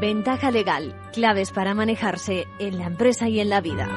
Ventaja legal, claves para manejarse en la empresa y en la vida.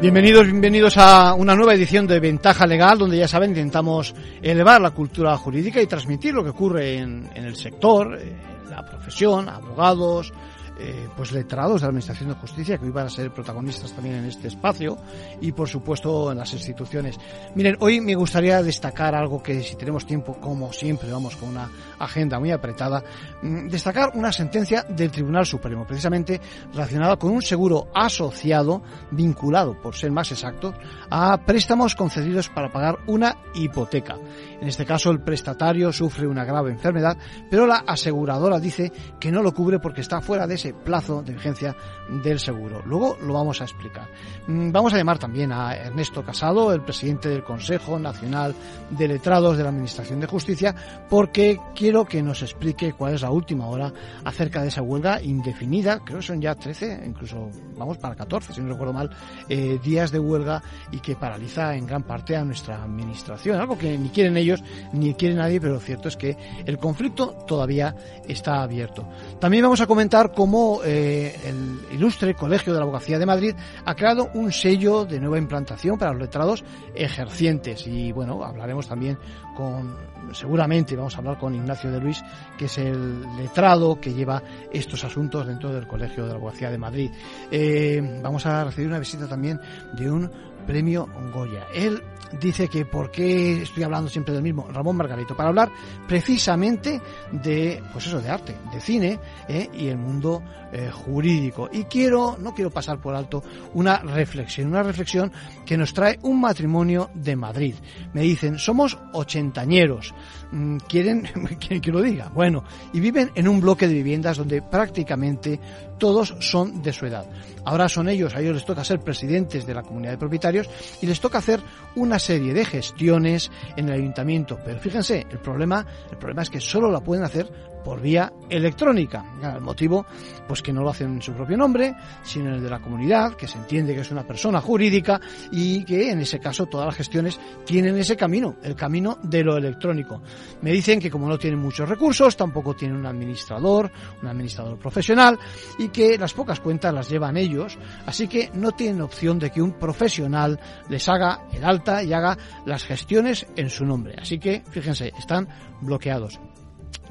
Bienvenidos, bienvenidos a una nueva edición de Ventaja Legal, donde ya saben, intentamos elevar la cultura jurídica y transmitir lo que ocurre en, el sector, en la profesión, abogados, eh, pues letrados de la Administración de Justicia que hoy van a ser protagonistas también en este espacio y por supuesto en las instituciones. Miren, hoy me gustaría destacar algo que si tenemos tiempo, como siempre, vamos con una agenda muy apretada, mm, destacar una sentencia del Tribunal Supremo, precisamente relacionada con un seguro asociado, vinculado, por ser más exacto, a préstamos concedidos para pagar una hipoteca. En este caso, el prestatario sufre una grave enfermedad, pero la aseguradora dice que no lo cubre porque está fuera de ese plazo de vigencia del seguro. Luego lo vamos a explicar. Mm, vamos a llamar también a Ernesto Casado, el presidente del Consejo Nacional de Letrados de la Administración de Justicia, porque quiero que nos explique cuál es la última hora acerca de esa huelga indefinida. Creo que son ya 13, incluso vamos para 14, si no recuerdo mal, eh, días de huelga y que paraliza en gran parte a nuestra administración. Algo que ni quieren ellos ni quiere nadie, pero lo cierto es que el conflicto todavía está abierto. También vamos a comentar cómo eh, el ilustre Colegio de la Abogacía de Madrid ha creado un sello de nueva implantación para los letrados ejercientes y bueno, hablaremos también con, seguramente vamos a hablar con Ignacio de Luis, que es el letrado que lleva estos asuntos dentro del Colegio de la Abogacía de Madrid. Eh, vamos a recibir una visita también de un premio Goya. Él dice que por qué estoy hablando siempre del mismo Ramón Margarito para hablar precisamente de pues eso de arte de cine eh, y el mundo eh, jurídico. Y quiero no quiero pasar por alto una reflexión una reflexión que nos trae un matrimonio de Madrid. Me dicen somos ochentañeros mm, quieren que lo diga bueno y viven en un bloque de viviendas donde prácticamente todos son de su edad. Ahora son ellos, a ellos les toca ser presidentes de la comunidad de propietarios y les toca hacer una serie de gestiones en el ayuntamiento. Pero fíjense, el problema, el problema es que solo la pueden hacer por vía electrónica. El motivo, pues que no lo hacen en su propio nombre, sino en el de la comunidad, que se entiende que es una persona jurídica y que en ese caso todas las gestiones tienen ese camino, el camino de lo electrónico. Me dicen que como no tienen muchos recursos, tampoco tienen un administrador, un administrador profesional y que las pocas cuentas las llevan ellos, así que no tienen opción de que un profesional les haga el alta y haga las gestiones en su nombre. Así que, fíjense, están bloqueados.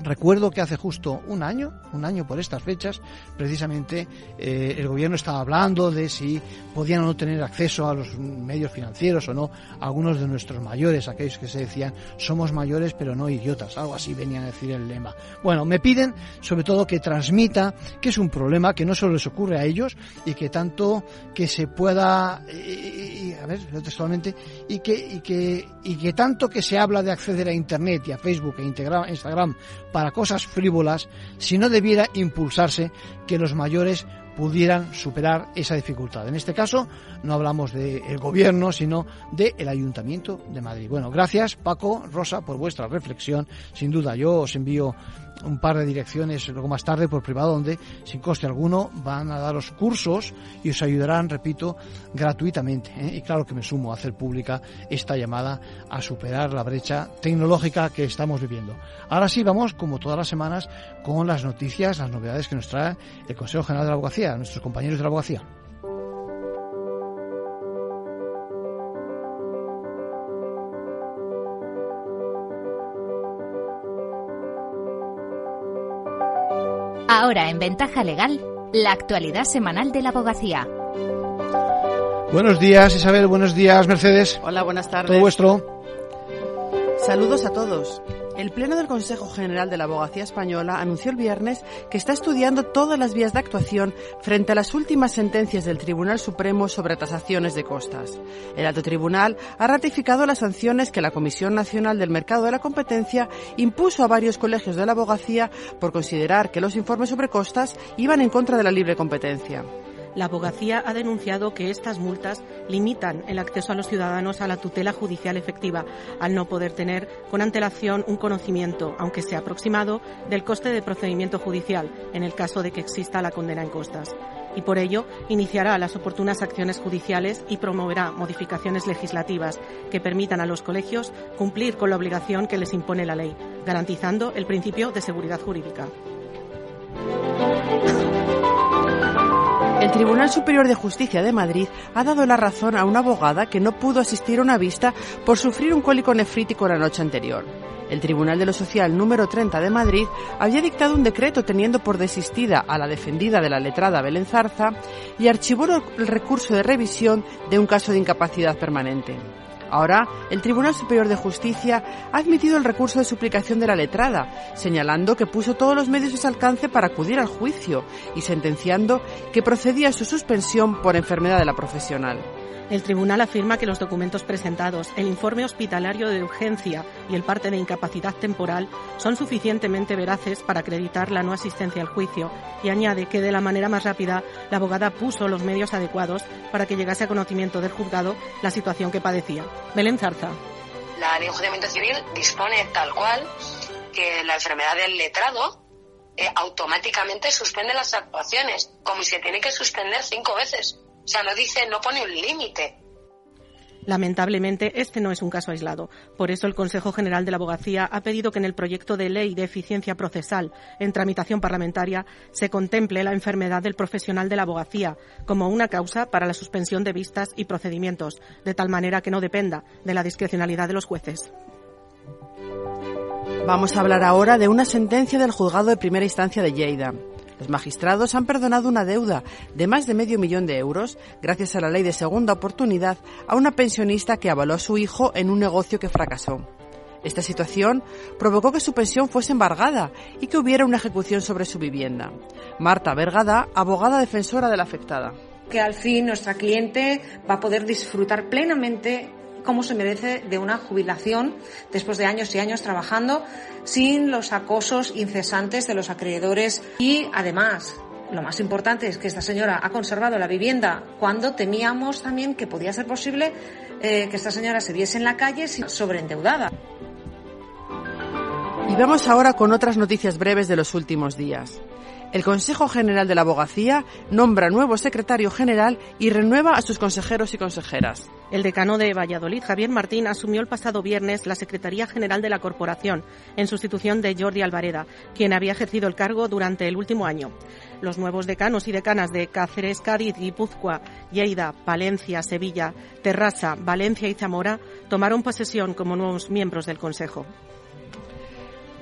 Recuerdo que hace justo un año, un año por estas fechas, precisamente eh, el gobierno estaba hablando de si podían o no tener acceso a los medios financieros o no algunos de nuestros mayores, aquellos que se decían somos mayores pero no idiotas, algo así venían a decir el lema. Bueno, me piden sobre todo que transmita que es un problema que no solo les ocurre a ellos y que tanto que se pueda, y, a ver, textualmente, y que, y que, y que tanto que se habla de acceder a Internet y a Facebook e Instagram para cosas frívolas si no debiera impulsarse que los mayores pudieran superar esa dificultad. En este caso no hablamos del gobierno, sino del Ayuntamiento de Madrid. Bueno, gracias Paco, Rosa, por vuestra reflexión. Sin duda, yo os envío un par de direcciones luego más tarde por privado donde sin coste alguno van a daros cursos y os ayudarán, repito, gratuitamente. ¿eh? Y claro que me sumo a hacer pública esta llamada a superar la brecha tecnológica que estamos viviendo. Ahora sí, vamos, como todas las semanas, con las noticias, las novedades que nos trae el Consejo General de la Abogacía, nuestros compañeros de la Abogacía. Ahora en Ventaja Legal, la actualidad semanal de la abogacía. Buenos días Isabel, buenos días Mercedes. Hola, buenas tardes. Todo vuestro. Saludos a todos. El Pleno del Consejo General de la Abogacía Española anunció el viernes que está estudiando todas las vías de actuación frente a las últimas sentencias del Tribunal Supremo sobre tasaciones de costas. El alto tribunal ha ratificado las sanciones que la Comisión Nacional del Mercado de la Competencia impuso a varios colegios de la abogacía por considerar que los informes sobre costas iban en contra de la libre competencia la abogacía ha denunciado que estas multas limitan el acceso a los ciudadanos a la tutela judicial efectiva, al no poder tener con antelación un conocimiento, aunque sea aproximado, del coste de procedimiento judicial, en el caso de que exista la condena en costas. Y por ello iniciará las oportunas acciones judiciales y promoverá modificaciones legislativas que permitan a los colegios cumplir con la obligación que les impone la ley garantizando el principio de seguridad jurídica. El Tribunal Superior de Justicia de Madrid ha dado la razón a una abogada que no pudo asistir a una vista por sufrir un cólico nefrítico la noche anterior. El Tribunal de lo Social número 30 de Madrid había dictado un decreto teniendo por desistida a la defendida de la letrada Belén Zarza y archivó el recurso de revisión de un caso de incapacidad permanente. Ahora, el Tribunal Superior de Justicia ha admitido el recurso de suplicación de la letrada, señalando que puso todos los medios a su alcance para acudir al juicio y sentenciando que procedía su suspensión por enfermedad de la profesional. El tribunal afirma que los documentos presentados, el informe hospitalario de urgencia y el parte de incapacidad temporal son suficientemente veraces para acreditar la no asistencia al juicio y añade que de la manera más rápida la abogada puso los medios adecuados para que llegase a conocimiento del juzgado la situación que padecía. Belén Zarza. La ley de enjuiciamiento civil dispone tal cual que la enfermedad del letrado eh, automáticamente suspende las actuaciones, como si se tiene que suspender cinco veces. O sea, no dice, no pone un límite. Lamentablemente, este no es un caso aislado. Por eso, el Consejo General de la Abogacía ha pedido que en el proyecto de ley de eficiencia procesal en tramitación parlamentaria se contemple la enfermedad del profesional de la abogacía como una causa para la suspensión de vistas y procedimientos, de tal manera que no dependa de la discrecionalidad de los jueces. Vamos a hablar ahora de una sentencia del juzgado de primera instancia de Lleida. Los magistrados han perdonado una deuda de más de medio millón de euros gracias a la ley de segunda oportunidad a una pensionista que avaló a su hijo en un negocio que fracasó. Esta situación provocó que su pensión fuese embargada y que hubiera una ejecución sobre su vivienda. Marta Vergada, abogada defensora de la afectada. Que al fin nuestra cliente va a poder disfrutar plenamente como se merece de una jubilación después de años y años trabajando sin los acosos incesantes de los acreedores y además lo más importante es que esta señora ha conservado la vivienda cuando temíamos también que podía ser posible eh, que esta señora se viese en la calle sobreendeudada. Y vamos ahora con otras noticias breves de los últimos días. El Consejo General de la Abogacía nombra nuevo secretario general y renueva a sus consejeros y consejeras. El decano de Valladolid, Javier Martín, asumió el pasado viernes la Secretaría General de la Corporación, en sustitución de Jordi Alvareda, quien había ejercido el cargo durante el último año. Los nuevos decanos y decanas de Cáceres, Cádiz, Guipúzcoa, Lleida, Palencia, Sevilla, Terrassa, Valencia y Zamora tomaron posesión como nuevos miembros del Consejo.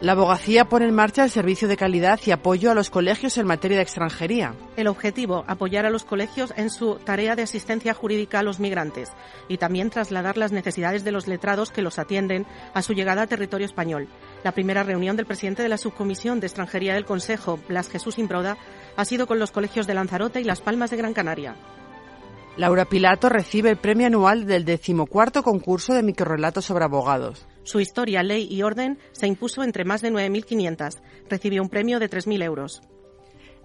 La abogacía pone en marcha el servicio de calidad y apoyo a los colegios en materia de extranjería. El objetivo, apoyar a los colegios en su tarea de asistencia jurídica a los migrantes y también trasladar las necesidades de los letrados que los atienden a su llegada a territorio español. La primera reunión del presidente de la Subcomisión de Extranjería del Consejo, Blas Jesús Imbroda, ha sido con los colegios de Lanzarote y Las Palmas de Gran Canaria. Laura Pilato recibe el premio anual del decimocuarto concurso de microrelatos sobre abogados. Su historia, ley y orden se impuso entre más de 9.500. Recibió un premio de 3.000 euros.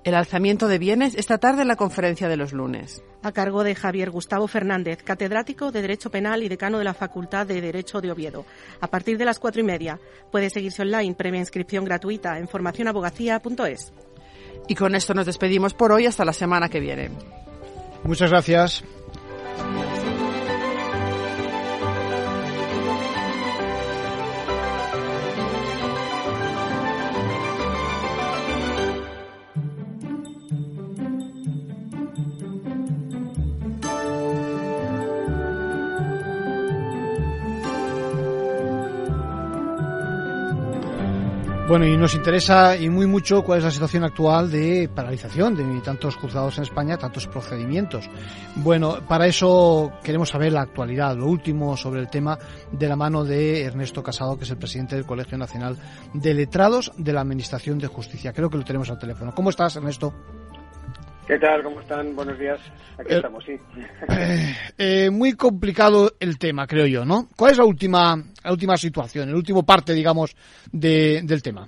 El alzamiento de bienes esta tarde en la conferencia de los lunes. A cargo de Javier Gustavo Fernández, catedrático de Derecho Penal y decano de la Facultad de Derecho de Oviedo. A partir de las cuatro y media puede seguirse online, previa inscripción gratuita en formacionabogacía.es. Y con esto nos despedimos por hoy hasta la semana que viene. Muchas gracias. Bueno, y nos interesa y muy mucho cuál es la situación actual de paralización de tantos juzgados en España, tantos procedimientos. Bueno, para eso queremos saber la actualidad, lo último sobre el tema de la mano de Ernesto Casado, que es el presidente del Colegio Nacional de Letrados de la Administración de Justicia. Creo que lo tenemos al teléfono. ¿Cómo estás, Ernesto? ¿Qué tal? ¿Cómo están? Buenos días. Aquí Eh, estamos, sí. Eh, eh, muy complicado el tema, creo yo, ¿no? ¿Cuál es la última, la última situación, el último parte, digamos, de- del tema?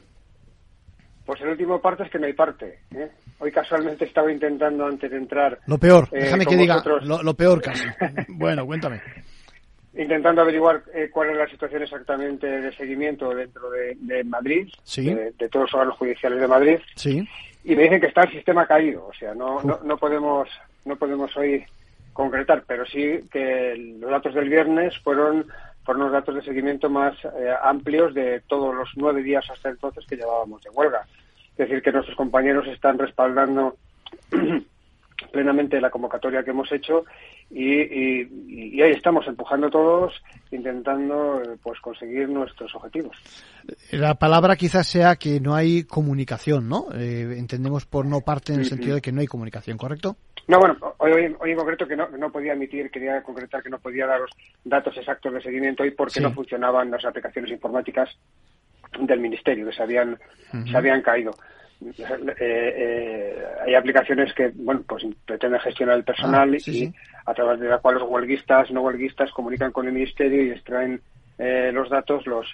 Pues el último parte es que no hay parte. ¿eh? Hoy casualmente estaba intentando antes de entrar, Lo peor, déjame que diga lo, lo peor casi. bueno, cuéntame. intentando averiguar cuál es la situación exactamente de seguimiento dentro de, de Madrid, Sí. de, de todos los órganos judiciales de Madrid, Sí, y me dicen que está el sistema caído. O sea, no, no, no podemos no podemos hoy concretar, pero sí que los datos del viernes fueron fueron los datos de seguimiento más eh, amplios de todos los nueve días hasta entonces que llevábamos de huelga. Es decir, que nuestros compañeros están respaldando plenamente la convocatoria que hemos hecho y, ahí estamos empujando todos intentando eh, pues conseguir nuestros objetivos. La palabra quizás sea que no hay comunicación no eh, entendemos por no parte en el sentido de que no hay comunicación correcto no bueno hoy, hoy en concreto que no, no podía emitir quería concretar que no podía daros datos exactos de seguimiento hoy porque no funcionaban las aplicaciones informáticas del ministerio que se habían se habían caído eh, eh, hay aplicaciones que bueno pues pretenden gestionar el personal ah, y a través de la cual los huelguistas no huelguistas comunican con el ministerio y extraen eh, los datos los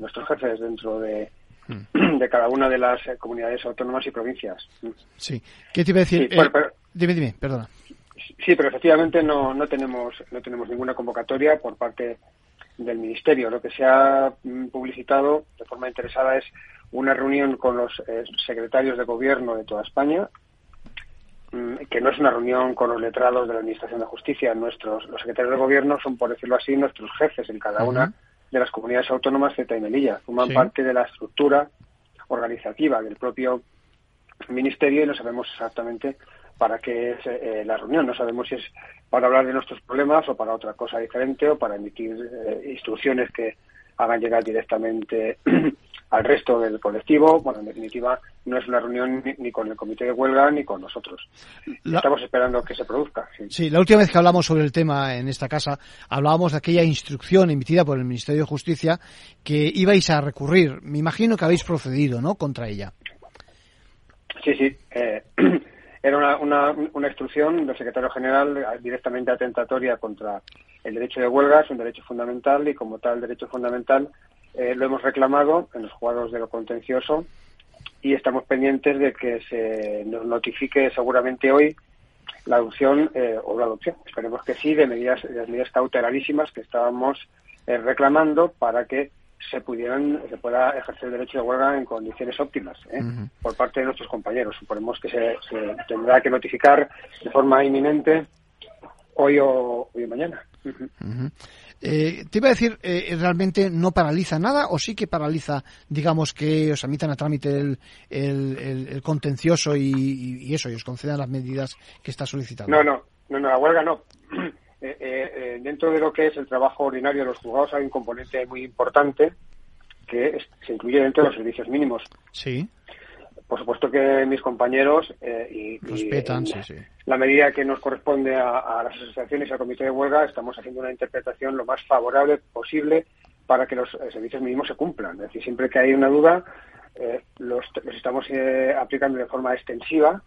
nuestros jefes dentro de, hmm. de cada una de las comunidades autónomas y provincias. Sí. ¿Qué te iba a decir? dime, dime, perdona. Sí, pero efectivamente no, no tenemos no tenemos ninguna convocatoria por parte del ministerio. Lo que se ha mm, publicitado de forma interesada es una reunión con los eh, secretarios de gobierno de toda España, mm, que no es una reunión con los letrados de la Administración de Justicia. Nuestros, los secretarios de gobierno son, por decirlo así, nuestros jefes en cada una de las comunidades autónomas Z y Melilla. Forman parte de la estructura organizativa del propio ministerio y no sabemos exactamente para qué es eh, la reunión. No sabemos si es para hablar de nuestros problemas o para otra cosa diferente o para emitir eh, instrucciones que hagan llegar directamente al resto del colectivo. Bueno, en definitiva, no es una reunión ni, con el comité de huelga ni con nosotros. Estamos esperando que se produzca. Sí. la última vez que hablamos sobre el tema en esta casa, hablábamos de aquella instrucción emitida por el Ministerio de Justicia que ibais a recurrir. Me imagino que habéis procedido, ¿no?, contra ella. Sí, sí. Eh, era una, una, una, instrucción del secretario general directamente atentatoria contra el derecho de huelga, es un derecho fundamental y como tal derecho fundamental eh, lo hemos reclamado en los jugados de lo contencioso y estamos pendientes de que se nos notifique seguramente hoy la adopción eh, o la adopción, esperemos que sí, de medidas, de medidas cautelarísimas que estábamos eh, reclamando para que se pudieran se pueda ejercer el derecho de huelga en condiciones óptimas por parte de nuestros compañeros. Suponemos que se, tendrá que notificar de forma inminente hoy o, hoy o mañana. Eh, te iba a decir, eh, ¿realmente no paraliza nada o sí que paraliza, digamos, que os admitan a trámite el, el, contencioso y, eso, y os concedan las medidas que está solicitando? No, no, no, no la huelga no. Eh, dentro de lo que es el trabajo ordinario de los juzgados hay un componente muy importante que se incluye dentro de los servicios mínimos. Sí por supuesto que mis compañeros eh, y, Respetan, sí, sí. la medida que nos corresponde a, las asociaciones y al comité de huelga estamos haciendo una interpretación lo más favorable posible para que los eh, servicios mínimos se cumplan. Es decir, siempre que hay una duda, eh, los, estamos aplicando de forma extensiva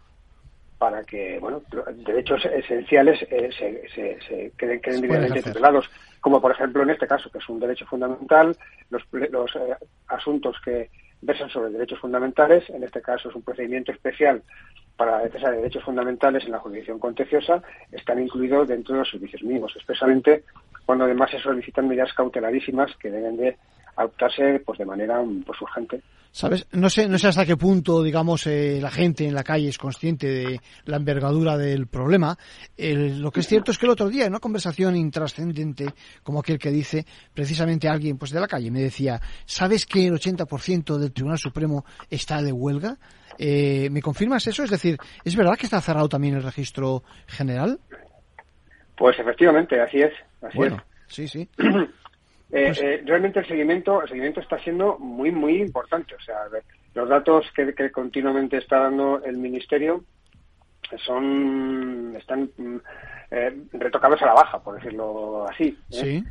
para que bueno derechos esenciales se, se, queden, queden debidamente tutelados, como por ejemplo en este caso, que es un derecho fundamental, los, los asuntos que versan sobre derechos fundamentales. En este caso es un procedimiento especial para la defensa de derechos fundamentales en la jurisdicción contenciosa. Están incluidos dentro de los servicios mínimos, especialmente cuando además se solicitan medidas cautelarísimas que deben de adoptarse pues de manera pues, urgente. ¿Sabes? No sé, no sé hasta qué punto, digamos, eh, la gente en la calle es consciente de la envergadura del problema. lo que es cierto es que el otro día, en una conversación intrascendente, como aquel que dice, precisamente alguien pues de la calle me decía, ¿sabes que el 80% del Tribunal Supremo está de huelga? Eh, ¿Me confirmas eso? Es decir, ¿es verdad que está cerrado también el registro general? Pues efectivamente, así es. Así bueno, sí, sí. Eh, pues eh, realmente el seguimiento, el seguimiento está siendo muy, muy importante. O sea, los datos que, continuamente está dando el ministerio son están mm, eh, retocados a la baja, por decirlo así. Sí.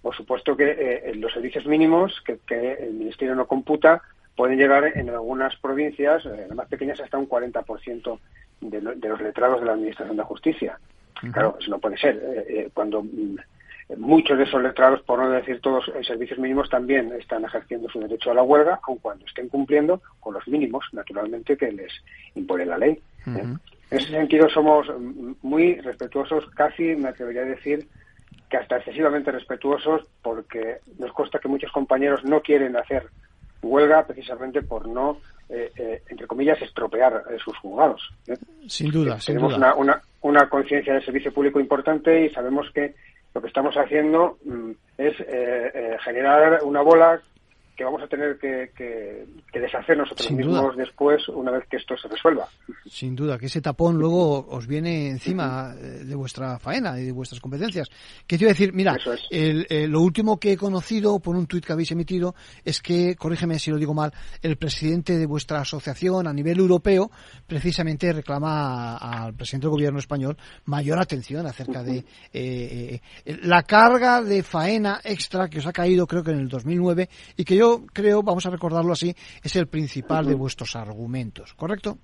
por supuesto que los servicios mínimos que, el ministerio no computa pueden llegar en algunas provincias, las más pequeñas, hasta un 40% de, de los letrados de la Administración de Justicia. Claro, eso no puede ser. cuando mm, Muchos de esos letrados, por no decir todos, en servicios mínimos también están ejerciendo su derecho a la huelga, aun cuando estén cumpliendo con los mínimos, naturalmente, que les impone la ley. ¿eh? En ese sentido somos muy respetuosos, casi me atrevería a decir que hasta excesivamente respetuosos, porque nos consta que muchos compañeros no quieren hacer huelga precisamente por no, eh, eh, entre comillas, estropear sus juzgados. Sin duda, sin Tenemos duda. una, una conciencia del servicio público importante y sabemos que lo que estamos haciendo mm, es es eh, generar una bola que vamos a tener que, que, deshacer nosotros mismos después una vez que esto se resuelva. Sin duda, que ese tapón luego os viene encima eh, de vuestra faena y de vuestras competencias. Que te iba a decir, mira, el, lo último que he conocido por un tuit que habéis emitido es que, corrígeme si lo digo mal, el presidente de vuestra asociación a nivel europeo precisamente reclama al presidente del gobierno español mayor atención acerca de eh, eh, la carga de faena extra que os ha caído creo que en el 2009 y que yo creo, vamos a recordarlo así, es el principal de vuestros argumentos, ¿correcto?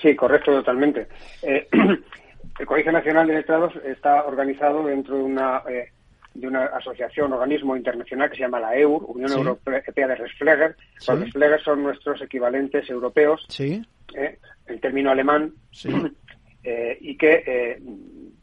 Sí, correcto, totalmente. Eh, el Colegio Nacional de Letrados está organizado dentro de una, eh, de una asociación, organismo internacional que se llama la EUR, Unión Europea de Resfleger. Los Resfleger son nuestros equivalentes europeos, ¿Sí? Eh, el término alemán, y que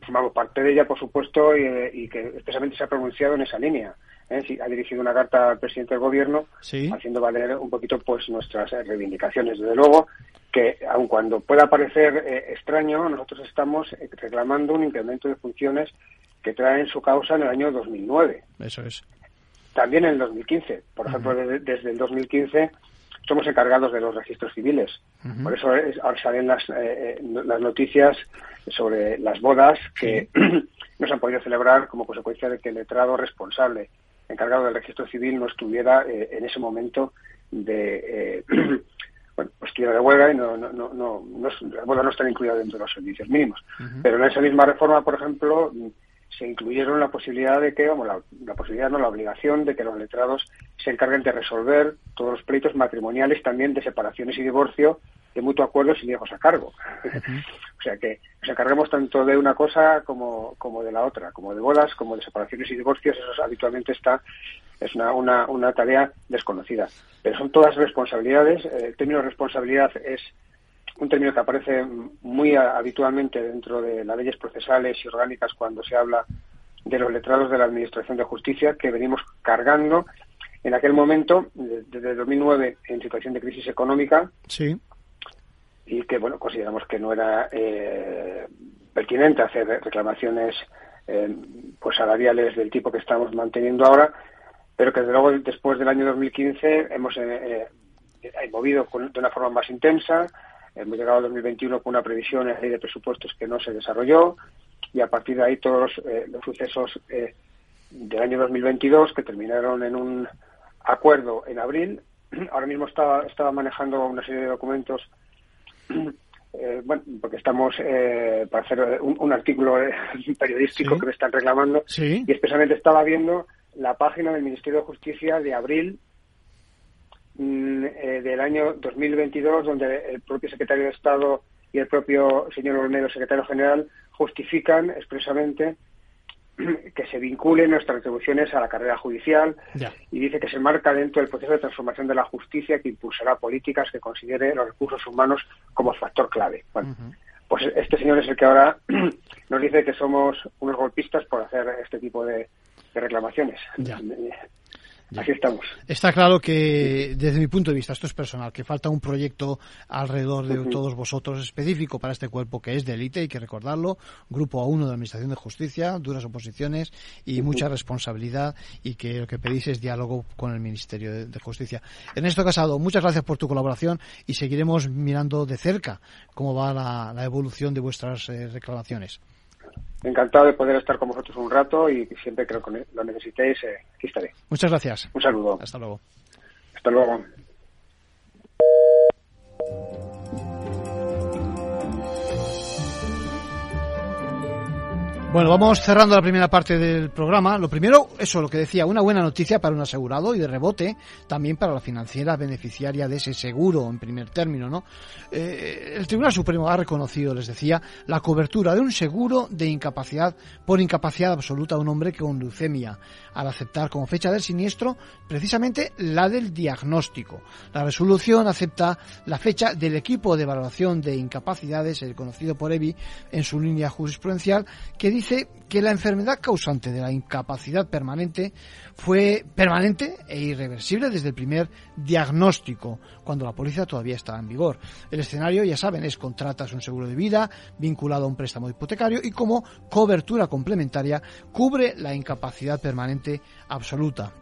formamos parte de ella, por supuesto, y, que especialmente se ha pronunciado en esa línea. ¿Eh? ha dirigido una carta al presidente del gobierno haciendo valer un poquito pues nuestras eh, reivindicaciones. Desde luego que, aun cuando pueda parecer eh, extraño, nosotros estamos reclamando un incremento de funciones que traen su causa en el año 2009. Eso es. También en el 2015. Por ejemplo, desde, el 2015 somos encargados de los registros civiles. Por eso ahora salen las, las noticias sobre las bodas que no se han podido celebrar como consecuencia de que el letrado responsable encargado del registro civil no estuviera eh, en ese momento de eh, bueno, pues estuviera de huelga y no, no, no, no, las bodas no están incluidas dentro de los servicios mínimos. Pero en esa misma reforma, por ejemplo, se incluyeron la posibilidad de que, vamos, la, posibilidad, no la obligación de que los letrados se encarguen de resolver todos los pleitos matrimoniales, también de separaciones y divorcio, de mutuo acuerdo sin hijos a cargo. o sea que nos encarguemos tanto de una cosa como, como de la otra, como de bodas, como de separaciones y divorcios, eso habitualmente está, es una, una, una tarea desconocida. Pero son todas responsabilidades. El término responsabilidad es un término que aparece muy habitualmente dentro de las leyes procesales y orgánicas cuando se habla de los letrados de la Administración de Justicia que venimos cargando en aquel momento, desde 2009, en situación de crisis económica. Sí y que bueno consideramos que no era eh, pertinente hacer reclamaciones eh, pues salariales del tipo que estamos manteniendo ahora pero que desde luego después del año 2015 hemos eh, eh, movido de una forma más intensa. Hemos llegado al 2021 con una previsión en la ley de presupuestos que no se desarrolló y a partir de ahí todos los sucesos del año 2022 que terminaron en un acuerdo en abril. Ahora mismo estaba, estaba manejando una serie de documentos eh, bueno, porque estamos eh, para hacer un, artículo eh, periodístico que me están reclamando y especialmente estaba viendo la página del Ministerio de Justicia de abril mm, del año 2022 donde el propio secretario de Estado y el propio señor Olmedo, secretario general, justifican expresamente que se vinculen nuestras retribuciones a la carrera judicial y dice que se marca dentro del proceso de transformación de la justicia que impulsará políticas que considere los recursos humanos como factor clave. Bueno, pues este señor es el que ahora nos dice que somos unos golpistas por hacer este tipo de, reclamaciones. Aquí estamos. Está claro que, desde mi punto de vista, esto es personal, que falta un proyecto alrededor de todos vosotros específico para este cuerpo que es de élite, hay que recordarlo, grupo A1 de la Administración de Justicia, duras oposiciones y mucha responsabilidad y que lo que pedís es diálogo con el Ministerio de, Justicia. Ernesto Casado, muchas gracias por tu colaboración y seguiremos mirando de cerca cómo va la, evolución de vuestras eh, reclamaciones encantado de poder estar con vosotros un rato y siempre que lo necesitéis, eh, aquí estaré. Muchas gracias. Un saludo. Hasta luego. Hasta luego. Bueno, vamos cerrando la primera parte del programa. Lo primero, eso, lo que decía, una buena noticia para un asegurado y de rebote también para la financiera beneficiaria de ese seguro en primer término, ¿no? Eh, el Tribunal Supremo ha reconocido, les decía, la cobertura de un seguro de incapacidad por incapacidad absoluta a un hombre con leucemia, al aceptar como fecha del siniestro precisamente la del diagnóstico. La resolución acepta la fecha del equipo de valoración de incapacidades, el conocido por EBI en su línea jurisprudencial, que dice dice que la enfermedad causante de la incapacidad permanente fue permanente e irreversible desde el primer diagnóstico, cuando la póliza todavía estaba en vigor. El escenario, ya saben, es contratas un seguro de vida vinculado a un préstamo hipotecario y como cobertura complementaria cubre la incapacidad permanente absoluta.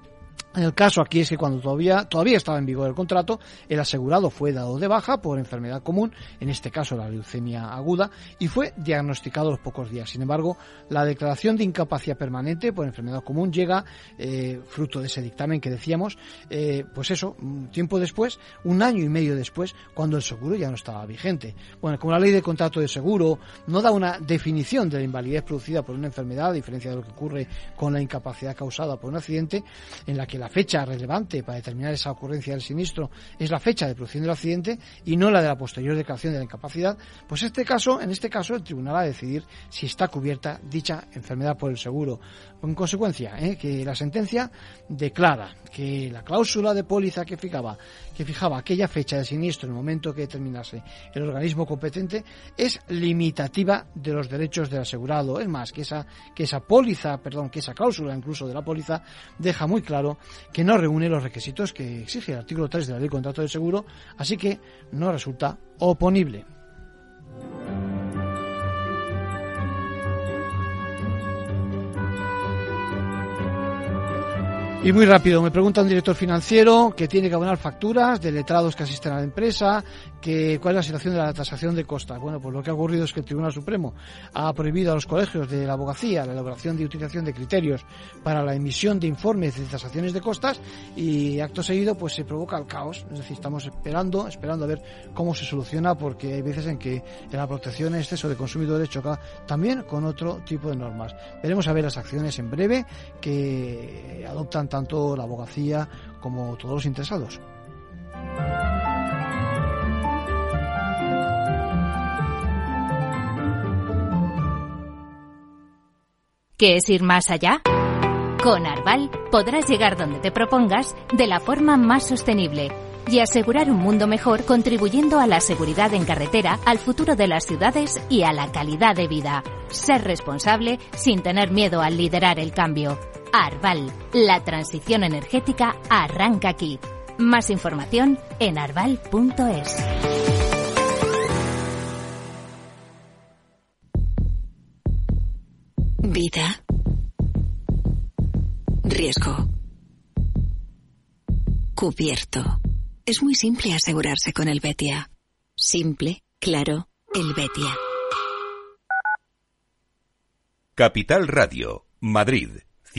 El caso aquí es que cuando todavía, todavía estaba en vigor el contrato, el asegurado fue dado de baja por enfermedad común, en este caso la leucemia aguda, y fue diagnosticado a los pocos días. Sin embargo, la declaración de incapacidad permanente por enfermedad común llega, eh, fruto de ese dictamen que decíamos, eh, pues eso, un tiempo después, un año y medio después, cuando el seguro ya no estaba vigente. Bueno, como la ley de contrato de seguro no da una definición de la invalidez producida por una enfermedad, a diferencia de lo que ocurre con la incapacidad causada por un accidente, en la que la fecha relevante para determinar esa ocurrencia del sinistro es la fecha de producción del accidente y no la de la posterior declaración de la incapacidad, pues este caso, en este caso el tribunal va a decidir si está cubierta dicha enfermedad por el seguro. En consecuencia, ¿eh? que la sentencia declara que la cláusula de póliza que fijaba, que fijaba aquella fecha de sinistro en el momento que determinase el organismo competente es limitativa de los derechos del asegurado. Es más, que esa, que esa póliza, perdón, que esa cláusula incluso de la póliza deja muy claro que no reúne los requisitos que exige el artículo 3 de la Ley de Contrato de Seguro, así que no resulta oponible. Y muy rápido, me pregunta un director financiero que tiene que abonar facturas de letrados que asisten a la empresa, que cuál es la situación de la tasación de costas. Bueno, pues lo que ha ocurrido es que el Tribunal Supremo ha prohibido a los colegios de la abogacía la elaboración y utilización de criterios para la emisión de informes de tasaciones de costas y acto seguido pues se provoca el caos. Es decir, estamos esperando, esperando a ver cómo se soluciona porque hay veces en que la protección en exceso de consumidores choca también con otro tipo de normas. Veremos a ver las acciones en breve que adoptan tanto la abogacía como todos los interesados. ¿Qué es ir más allá? Con Arval podrás llegar donde te propongas de la forma más sostenible y asegurar un mundo mejor contribuyendo a la seguridad en carretera, al futuro de las ciudades y a la calidad de vida. Ser responsable sin tener miedo al liderar el cambio. Arval, la transición energética arranca aquí. Más información en arval.es. Vida. Riesgo. Cubierto. Es muy simple asegurarse con el Betia. Simple, claro, el Betia. Capital Radio, Madrid,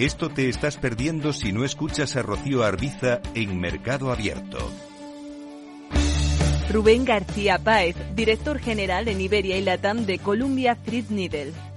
Esto te estás perdiendo si no escuchas a Rocío Arbiza en Mercado Abierto. Rubén García Páez, director general en Iberia y Latam de Columbia Threadneedle.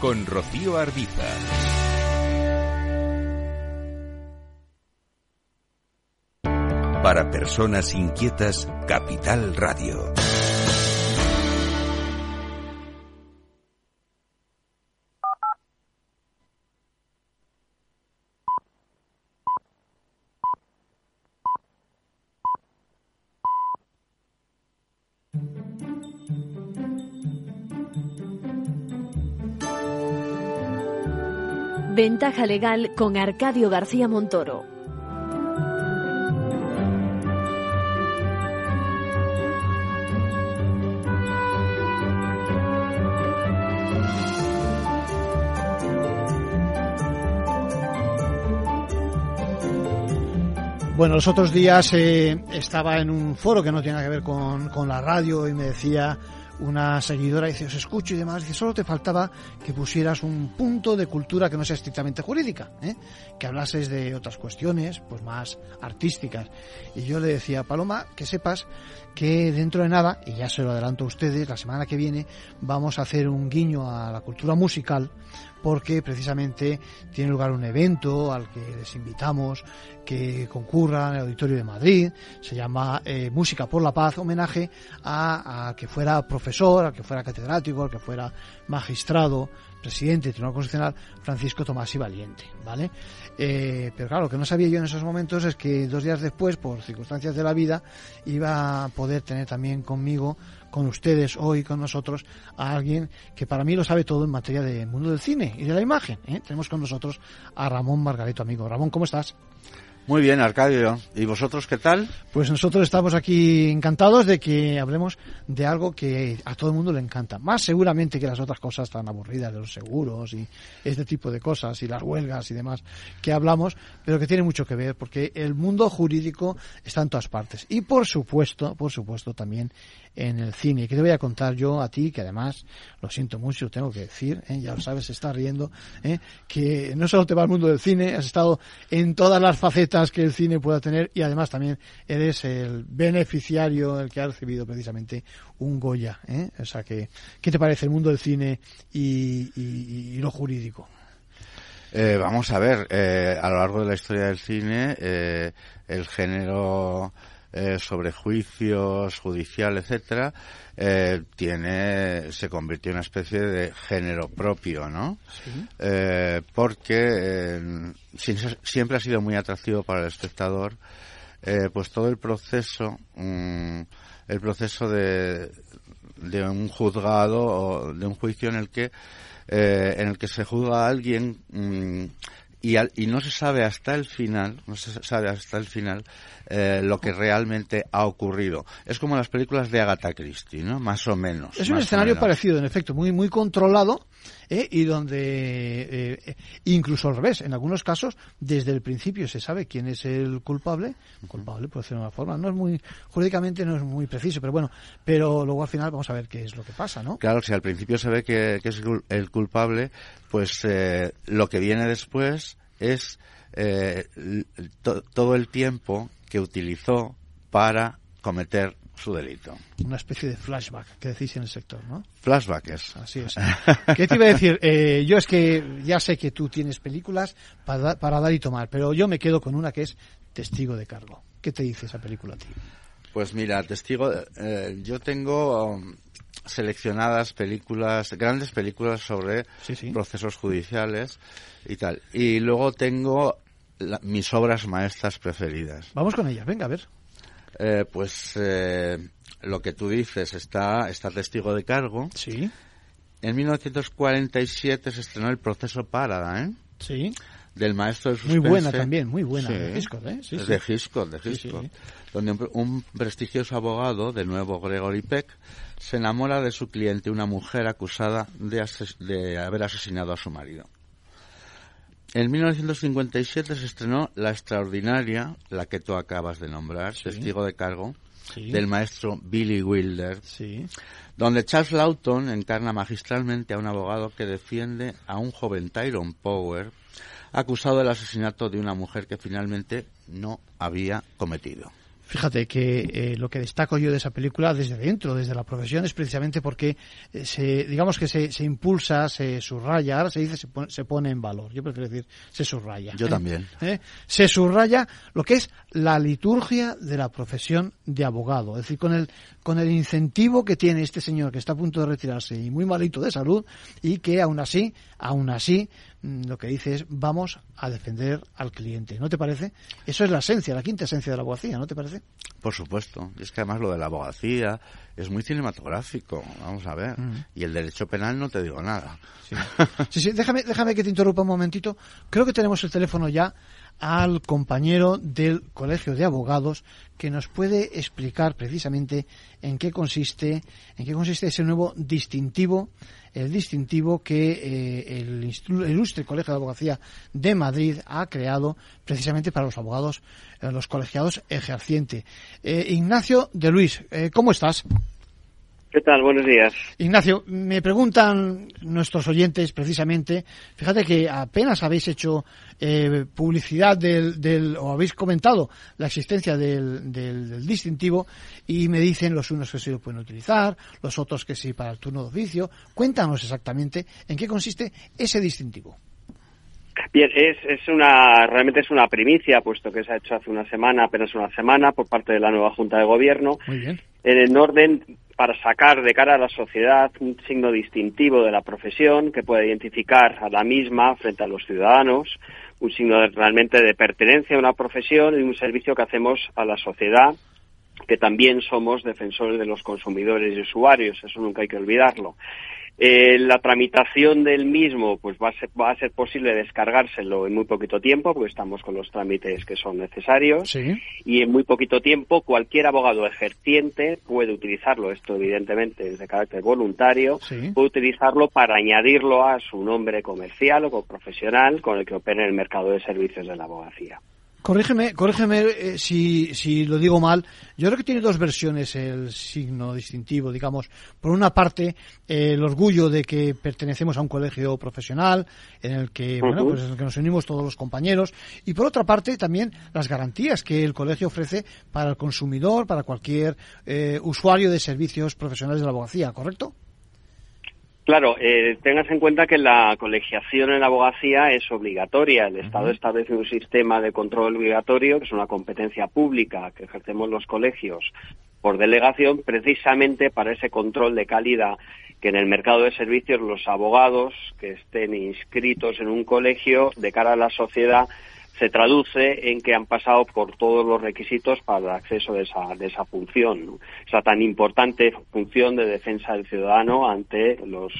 con Rocío Arbiza. Para personas inquietas, Capital Radio. Ventaja legal con Arcadio García Montoro. Bueno, los otros días eh, estaba en un foro que no tiene que ver con, con la radio y me decía una seguidora dice, os escucho y demás, dice, solo te faltaba que pusieras un punto de cultura que no sea estrictamente jurídica, ¿eh? que hablases de otras cuestiones, pues más artísticas. Y yo le decía, Paloma, que sepas que dentro de nada, y ya se lo adelanto a ustedes, la semana que viene vamos a hacer un guiño a la cultura musical, porque precisamente tiene lugar un evento al que les invitamos que concurra en el Auditorio de Madrid, se llama eh, Música por la Paz, homenaje a que fuera profesor, a que fuera catedrático, a que fuera magistrado, presidente del Tribunal Constitucional, Francisco Tomás y Valiente, ¿vale? Eh, pero claro, lo que no sabía yo en esos momentos es que dos días después, por circunstancias de la vida, iba a poder tener también conmigo, con ustedes hoy, con nosotros, a alguien que para mí lo sabe todo en materia del mundo del cine y de la imagen. ¿eh? Tenemos con nosotros a Ramón Margareto, amigo. Ramón, ¿cómo estás? Muy bien, Arcadio. ¿Y vosotros qué tal? Pues nosotros estamos aquí encantados de que hablemos de algo que a todo el mundo le encanta. Más seguramente que las otras cosas tan aburridas de los seguros y este tipo de cosas y las huelgas y demás que hablamos, pero que tiene mucho que ver porque el mundo jurídico está en todas partes. Y por supuesto, por supuesto también en el cine. Que te voy a contar yo a ti, que además, lo siento mucho, tengo que decir, ¿eh? ya lo sabes, se está riendo, ¿eh? que no solo te va al mundo del cine, has estado en todas las facetas que el cine pueda tener y además también eres el beneficiario, el que ha recibido precisamente un Goya. ¿eh? O sea, que, ¿qué te parece el mundo del cine y lo jurídico? Eh, vamos a ver, eh, a lo largo de la historia del cine, eh, el género eh, sobre juicios judicial, etcétera, eh, tiene se convirtió en una especie de género propio, ¿no? Sí. Eh, porque eh, siempre ha sido muy atractivo para el espectador, eh, pues todo el proceso, um, el proceso de, de un juzgado o de un juicio en el que eh, en el que se juzga a alguien um, y, al, y, no se sabe hasta el final, no se sabe hasta el final eh, lo que realmente ha ocurrido. Es como las películas de Agatha Christie, ¿no? Más o menos. Es un escenario parecido, en efecto, muy muy controlado ¿eh? y donde eh, incluso al revés, en algunos casos desde el principio se sabe quién es el culpable, culpable por decirlo de una forma, no es muy jurídicamente no es muy preciso, pero bueno, pero luego al final vamos a ver qué es lo que pasa, ¿no? Claro, si al principio se ve que, que es el culpable, pues eh, lo que viene después es eh, to, todo el tiempo que utilizó para cometer su delito. Una especie de flashback que decís en el sector, ¿no? Flashback es. Así es. ¿Qué te iba a decir? Eh, yo es que ya sé que tú tienes películas para, para dar y tomar, pero yo me quedo con una que es Testigo de Cargo. ¿Qué te dice esa película a ti? Pues mira, Testigo, eh, yo tengo um, seleccionadas películas, grandes películas sobre sí, sí. procesos judiciales y tal. Y luego tengo la, mis obras maestras preferidas. Vamos con ellas, venga, a ver. Eh, pues eh, lo que tú dices está, está testigo de cargo. Sí. En 1947 se estrenó el proceso Parada, ¿eh? Sí. Del maestro de suspense. Muy buena también, muy buena. Sí. De Hitchcock, ¿eh? Sí, de Hitchcock, de Hitchcock. Donde un, un, prestigioso abogado, de nuevo Gregory Peck, se enamora de su cliente, una mujer acusada de, ases de haber asesinado a su marido. En 1957 se estrenó La Extraordinaria, la que tú acabas de nombrar, sí. testigo de cargo, sí. del maestro Billy Wilder, sí. donde Charles Lawton encarna magistralmente a un abogado que defiende a un joven Tyrone Power, acusado del asesinato de una mujer que finalmente no había cometido. Fíjate que eh, lo que destaco yo de esa película desde dentro, desde la profesión, es precisamente porque eh, se, digamos que se, se, impulsa, se subraya, ahora se dice se pone, se pone en valor, yo prefiero decir se subraya. Yo ¿eh? también. Se subraya lo que es la liturgia de la profesión de abogado, es decir, con el, con el incentivo que tiene este señor que está a punto de retirarse y muy malito de salud y que aún así, aún así, mm, lo que dice es vamos a defender al cliente. ¿No te parece? Eso es la esencia, la quinta esencia de la abogacía, ¿no te parece? Por supuesto. Es que además lo de la abogacía es muy cinematográfico. Vamos a ver. Mm. Y el derecho penal no te digo nada. Sí, sí, déjame, déjame que te interrumpa un momentito. Creo que tenemos el teléfono ya al compañero del Colegio de Abogados que nos puede explicar precisamente en qué consiste, en qué consiste ese nuevo distintivo, el distintivo que eh, el, ilustre Colegio de Abogacía de Madrid ha creado precisamente para los abogados, eh, los colegiados ejercientes. Eh, Ignacio de Luis, ¿cómo estás? ¿Qué tal? Buenos días. Ignacio, me preguntan nuestros oyentes precisamente, fíjate que apenas habéis hecho eh, publicidad del, del, o habéis comentado la existencia del, del, del distintivo y me dicen los unos que sí lo pueden utilizar, los otros que sí para el turno de oficio. Cuéntanos exactamente en qué consiste ese distintivo. Bien, es, es una, realmente es una primicia, puesto que se ha hecho hace una semana, apenas una semana, por parte de la nueva Junta de Gobierno, Muy bien. En orden para sacar de cara a la sociedad un signo distintivo de la profesión que pueda identificar a la misma frente a los ciudadanos, un signo de- realmente de pertenencia a una profesión y un servicio que hacemos a la sociedad, que también somos defensores de los consumidores y usuarios, eso nunca hay que olvidarlo. Eh, la tramitación del mismo pues va a, ser, va a ser posible descargárselo en muy poquito tiempo, porque estamos con los trámites que son necesarios. Y en muy poquito tiempo cualquier abogado ejerciente puede utilizarlo, esto evidentemente es de carácter voluntario, Sí. puede utilizarlo para añadirlo a su nombre comercial o profesional con el que opera en el mercado de servicios de la abogacía. Corrígeme, corrígeme eh, si, si lo digo mal. Yo creo que tiene dos versiones el signo distintivo, digamos. Por una parte, eh, el orgullo de que pertenecemos a un colegio profesional en el que, bueno, pues en el que nos unimos todos los compañeros. Y por otra parte, también las garantías que el colegio ofrece para el consumidor, para cualquier eh, usuario de servicios profesionales de la abogacía, ¿correcto? Claro, eh, tengas en cuenta que la colegiación en la abogacía es obligatoria. El Estado establece un sistema de control obligatorio, que es una competencia pública que ejercemos los colegios por delegación, precisamente para ese control de calidad que en el mercado de servicios los abogados que estén inscritos en un colegio de cara a la sociedad se traduce en que han pasado por todos los requisitos para el acceso de esa, de esa función, esa tan importante función de defensa del ciudadano ante los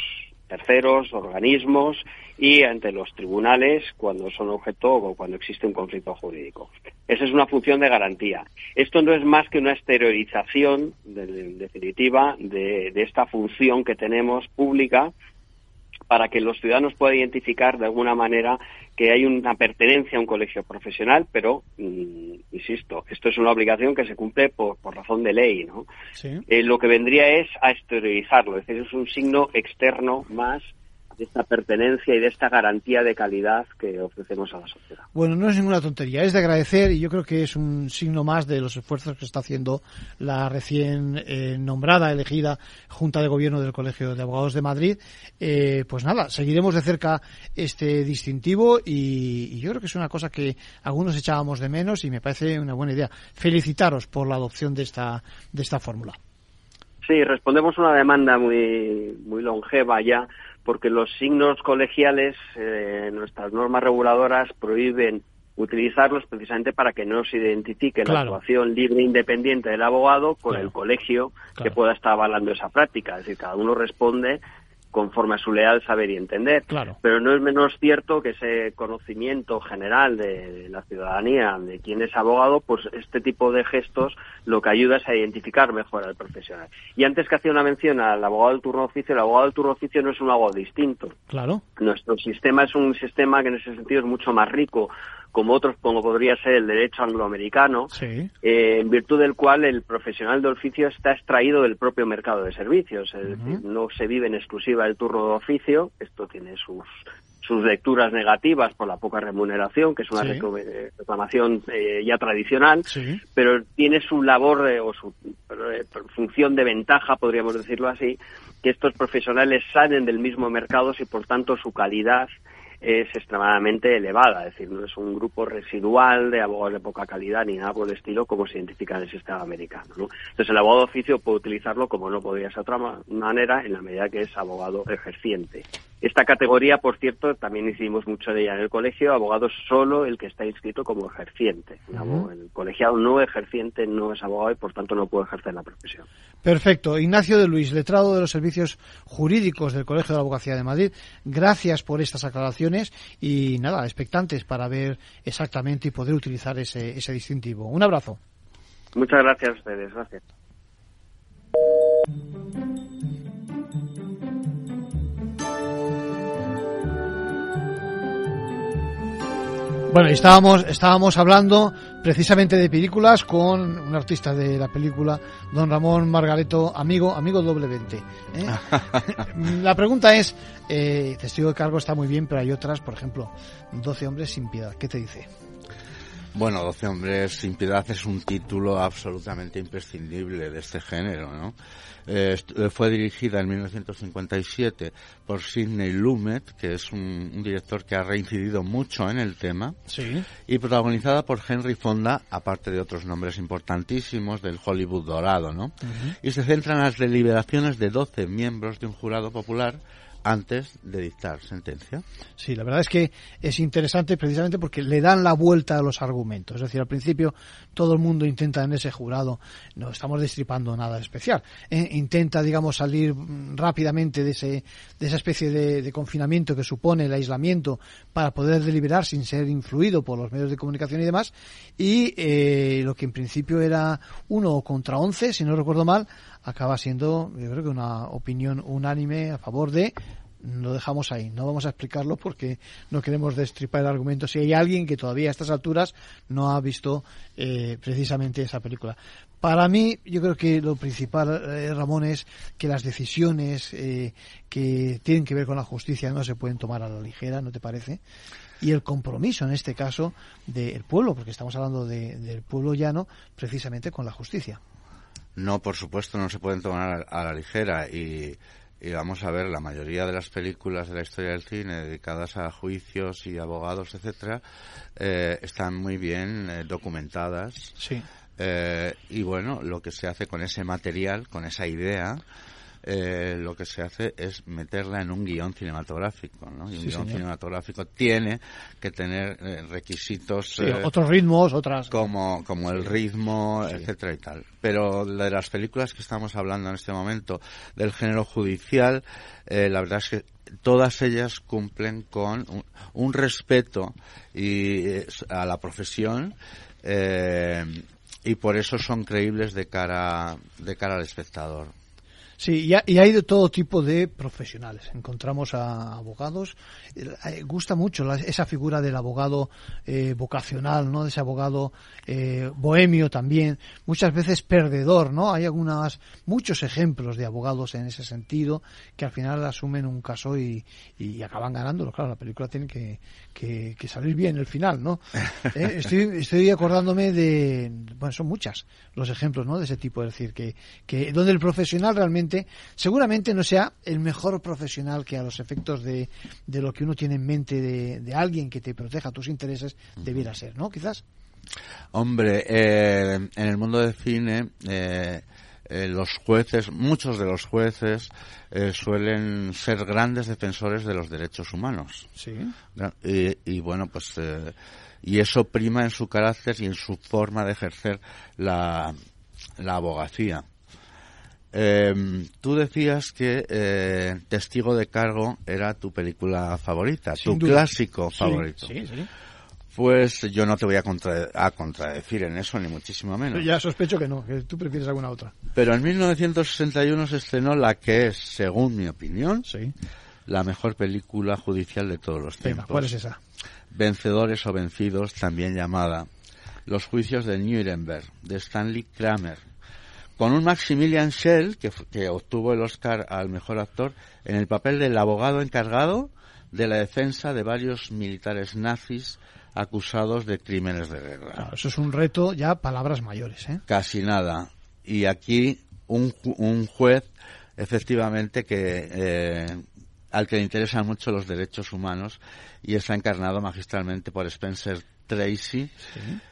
terceros, organismos y ante los tribunales cuando son objeto o cuando existe un conflicto jurídico. Esa es una función de garantía. Esto no es más que una exteriorización, en definitiva, de, de esta función que tenemos pública para que los ciudadanos puedan identificar de alguna manera que hay una pertenencia a un colegio profesional, pero, mm, insisto, esto es una obligación que se cumple por, por razón de ley, ¿no? Sí. Eh, lo que vendría es a exteriorizarlo, es decir, es un signo externo más de esta pertenencia y de esta garantía de calidad que ofrecemos a la sociedad. Bueno, no es ninguna tontería, es de agradecer y yo creo que es un signo más de los esfuerzos que está haciendo la recién eh, nombrada, elegida Junta de Gobierno del Colegio de Abogados de Madrid. Eh, pues nada, seguiremos de cerca este distintivo y, y yo creo que es una cosa que algunos echábamos de menos y me parece una buena idea. Felicitaros por la adopción de esta, de esta fórmula. Sí, respondemos a una demanda muy, muy longeva ya, porque los signos colegiales, eh, nuestras normas reguladoras prohíben utilizarlos precisamente para que no se identifique la actuación libre e independiente del abogado con Claro. el colegio que pueda estar avalando esa práctica. Es decir, cada uno responde conforme a su leal saber y entender. Claro. Pero no es menos cierto que ese conocimiento general de la ciudadanía de quién es abogado, pues este tipo de gestos lo que ayuda es a identificar mejor al profesional. Y antes que hacía una mención al abogado del turno oficio, el abogado del turno oficio no es un abogado distinto. Claro. Nuestro sistema es un sistema que en ese sentido es mucho más rico, como otros, como podría ser el derecho angloamericano, Sí. eh, en virtud del cual el profesional de oficio está extraído del propio mercado de servicios, es decir, no se vive en exclusiva del turno de oficio, esto tiene sus sus lecturas negativas por la poca remuneración, que es una Sí. eh, reclamación eh, ya tradicional, Sí. pero tiene su labor eh, o su eh, función de ventaja, podríamos decirlo así, que estos profesionales salen del mismo mercado y por tanto su calidad es extremadamente elevada, es decir, no es un grupo residual de abogados de poca calidad ni nada por estilo como se identifica en el sistema americano. ¿no? Entonces el abogado de oficio puede utilizarlo como no podría ser otra ma- manera en la medida que es abogado ejerciente. Esta categoría, por cierto, también hicimos mucho de ella en el colegio, abogado solo el que está inscrito como ejerciente. El colegiado no ejerciente no es abogado y por tanto no puede ejercer la profesión. Perfecto. Ignacio de Luis, letrado de los servicios jurídicos del Colegio de la Abogacía de Madrid, gracias por estas aclaraciones y nada, expectantes para ver exactamente y poder utilizar ese, ese distintivo. Un abrazo. Muchas gracias a ustedes. Gracias. Bueno, estábamos, estábamos hablando precisamente de películas con un artista de la película, don Ramón Margareto, amigo, amigo doble 20. ¿eh? la pregunta es, eh, testigo de cargo está muy bien, pero hay otras, por ejemplo, 12 hombres sin piedad. ¿Qué te dice? Bueno, Doce hombres sin piedad es un título absolutamente imprescindible de este género, ¿no? Eh, eh, fue dirigida en 1957 por Sidney Lumet, que es un, director que ha reincidido mucho en el tema, sí. y protagonizada por Henry Fonda, aparte de otros nombres importantísimos del Hollywood dorado, ¿no? Y se centra en las deliberaciones de 12 miembros de un jurado popular antes de dictar sentencia. Sí, la verdad es que es interesante precisamente porque le dan la vuelta a los argumentos. Es decir, al principio todo el mundo intenta en ese jurado, no estamos destripando nada especial, eh, intenta, digamos, salir rápidamente de, ese, de esa especie de, confinamiento que supone el aislamiento para poder deliberar sin ser influido por los medios de comunicación y demás. Y eh, lo que en principio era uno contra once, si no recuerdo mal, acaba siendo, yo creo que una opinión unánime a favor de lo dejamos ahí. No vamos a explicarlo porque no queremos destripar el argumento. Si hay alguien que todavía a estas alturas no ha visto eh, precisamente esa película. Para mí, yo creo que lo principal, eh, Ramón, es que las decisiones eh, que tienen que ver con la justicia no se pueden tomar a la ligera, ¿no te parece? Y el compromiso, en este caso, del pueblo, porque estamos hablando del pueblo llano, precisamente con la justicia. No, por supuesto, no se pueden tomar a la ligera y, vamos a ver, la mayoría de las películas de la historia del cine dedicadas a juicios y abogados, etcétera, eh, están muy bien eh, documentadas. Sí. Eh, y bueno, lo que se hace con ese material, con esa idea, eh, lo que se hace es meterla en un guion cinematográfico, ¿no? Y un guion cinematográfico tiene que tener eh, requisitos... Eh, otros ritmos, otras... Como, como el ritmo, etcétera y tal. Pero de las películas que estamos hablando en este momento del género judicial, la verdad es que todas ellas cumplen con un, respeto y, a la profesión y por eso son creíbles de cara, de cara al espectador. Sí, y, hay de todo tipo de profesionales. Encontramos a abogados. Eh, gusta mucho esa figura del abogado eh, vocacional, ¿no? De ese abogado eh, bohemio también. Muchas veces perdedor, ¿no? Hay algunas, muchos ejemplos de abogados en ese sentido que al final asumen un caso y, y acaban ganándolo. Claro, la película tiene que, que, salir bien el final, ¿no? Estoy, estoy acordándome de, bueno, son muchas los ejemplos, ¿no? De ese tipo. Es decir, que, que donde el profesional realmente seguramente no sea el mejor profesional que a los efectos de, de lo que uno tiene en mente de, alguien que te proteja tus intereses debiera ser, ¿no? Quizás. Hombre, eh, en el mundo del cine, eh, eh, los jueces, muchos de los jueces suelen ser grandes defensores de los derechos humanos. Sí. Y, y bueno, pues y eso prima en su carácter y en su forma de ejercer la, la abogacía. Eh, tú decías que eh, Testigo de Cargo era tu película favorita, tu clásico favorito. Sí, sí. Pues yo no te voy a, a, contradecir en eso, ni muchísimo menos. Ya sospecho que no, que tú prefieres alguna otra. Pero en 1961 se estrenó la que es, según mi opinión, sí. la mejor película judicial de todos los tiempos. ¿Cuál es esa? Vencedores o Vencidos, también llamada Los Juicios de Nuremberg, de Stanley Kramer con un Maximilian Schell, que, obtuvo el Oscar al mejor actor, en el papel del abogado encargado de la defensa de varios militares nazis acusados de crímenes de guerra. eso es un reto, ya palabras mayores, ¿eh? Casi nada. Y aquí un, un juez, efectivamente, que eh, al que le interesan mucho los derechos humanos y está encarnado magistralmente por Spencer Tracy,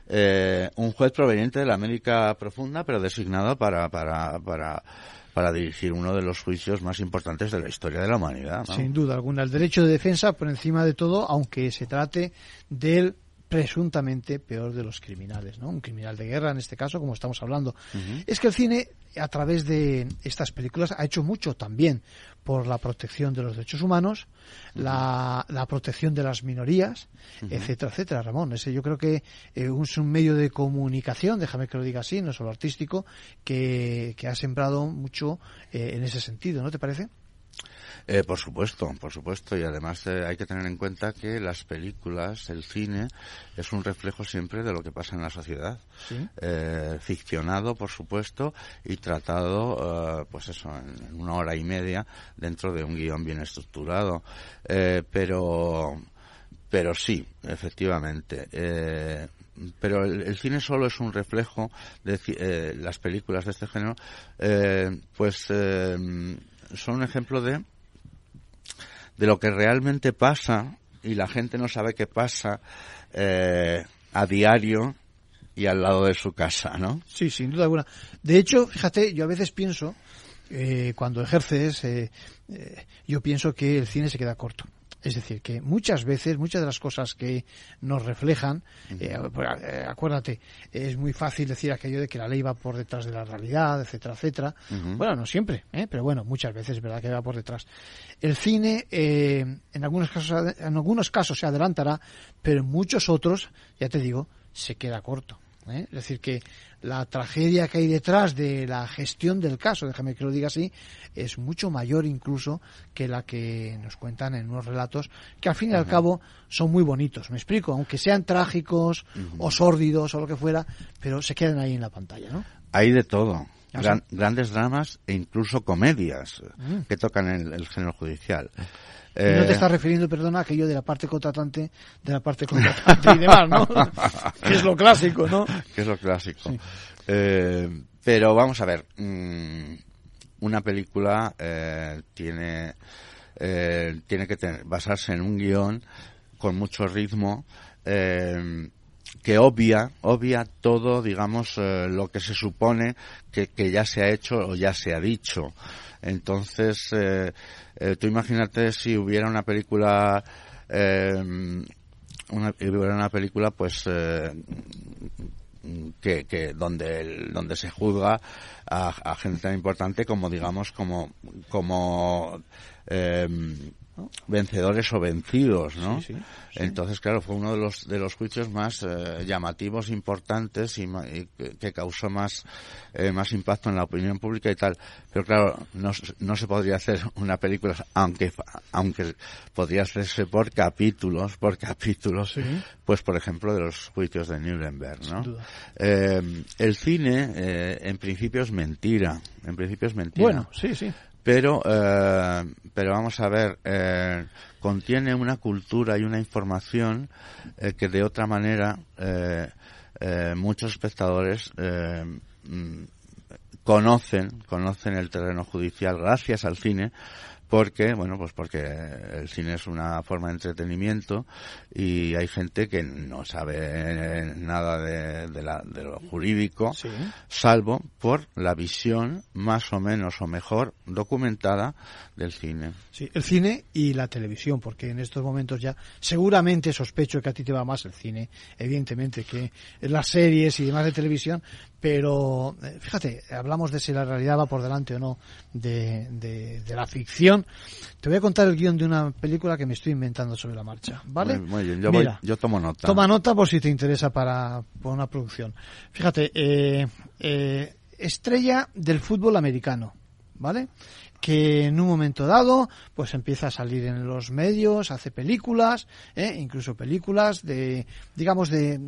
eh, un juez proveniente de la América profunda, pero designado para, para, para, para dirigir uno de los juicios más importantes de la historia de la humanidad. Sin duda alguna. El derecho de defensa por encima de todo, aunque se trate del presuntamente peor de los criminales, ¿no? Un criminal de guerra en este caso, como estamos hablando. Es que el cine, a través de estas películas, ha hecho mucho también por la protección de los derechos humanos, la, la, protección de las minorías, etcétera, etcétera, Ramón. Ese yo creo que eh, es un medio de comunicación, déjame que lo diga así, no solo artístico, que, que ha sembrado mucho eh, en ese sentido, ¿no te parece? Eh, por supuesto, por supuesto, y además eh, hay que tener en cuenta que las películas, el cine, es un reflejo siempre de lo que pasa en la sociedad. Eh, ficcionado, por supuesto, y tratado, pues eso, en, una hora y media dentro de un guion bien estructurado. pero, pero sí, efectivamente. pero el, cine solo es un reflejo de las películas de este género, pues son un ejemplo de de lo que realmente pasa y la gente no sabe qué pasa eh, a diario y al lado de su casa, ¿no? Sí, sin duda alguna. De hecho, fíjate, yo a veces pienso, eh, cuando ejerces, eh, yo pienso que el cine se queda corto. Es decir, que muchas veces, muchas de las cosas que nos reflejan, eh, pues, eh, acuérdate, es muy fácil decir aquello de que la ley va por detrás de la realidad, etcétera, etcétera. Bueno, no siempre, ¿eh? pero bueno, muchas veces es verdad que va por detrás. El cine, en, algunos casos, en algunos casos se adelantará, pero en muchos otros, ya te digo, se queda corto. ¿Eh? Es decir, que la tragedia que hay detrás de la gestión del caso, déjame que lo diga así, es mucho mayor incluso que la que nos cuentan en unos relatos que al fin y al cabo son muy bonitos, me explico, aunque sean trágicos o sórdidos o lo que fuera, pero se quedan ahí en la pantalla, ¿no? Hay de todo. ¿Ah, grandes dramas e incluso comedias mm. que tocan el género judicial no te eh, estás refiriendo, perdona, a aquello de la parte contratante, de la parte contratante y demás, ¿no? que es lo clásico, ¿no? Que es lo clásico. Eh, pero vamos a ver, mm, una película eh, tiene, tiene que tener, basarse en un guion con mucho ritmo, que obvia, obvia todo, digamos, lo que se supone que, que, ya se ha hecho o ya se ha dicho. Entonces, eh, eh, tú imagínate si hubiera una película, eh, una, hubiera una película, pues, eh, que, que donde donde se juzga a, a, gente tan importante como digamos como como eh, vencedores o vencidos, ¿no? Entonces, claro, fue uno de los de los juicios más eh, llamativos, importantes y, que causó más eh, más impacto en la opinión pública y tal. Pero claro, no, no se podría hacer una película, aunque aunque podría hacerse por capítulos, por capítulos, pues por ejemplo de los juicios de Nuremberg, ¿no? Eh, el cine, en principio es mentira, en principio es mentira. Bueno, sí, sí pero eh, pero vamos a ver eh, contiene una cultura y una información eh, que de otra manera eh, muchos espectadores mm, conocen conocen el terreno judicial gracias al cine porque bueno pues porque el cine es una forma de entretenimiento y hay gente que no sabe nada de, de, la, de lo jurídico salvo por la visión más o menos o mejor documentada del cine. Sí el cine y la televisión porque en estos momentos ya seguramente sospecho que a ti te va más el cine evidentemente que las series y demás de televisión pero eh, fíjate, hablamos de si la realidad va por delante o no de, de, la ficción. Te voy a contar el guion de una película que me estoy inventando sobre la marcha, ¿vale? Muy, bien, yo, yo, tomo nota. Toma nota por si te interesa para, una producción. Fíjate, eh, eh, estrella del fútbol americano, ¿vale? Que en un momento dado pues empieza a salir en los medios, hace películas, ¿eh? incluso películas de, digamos, de,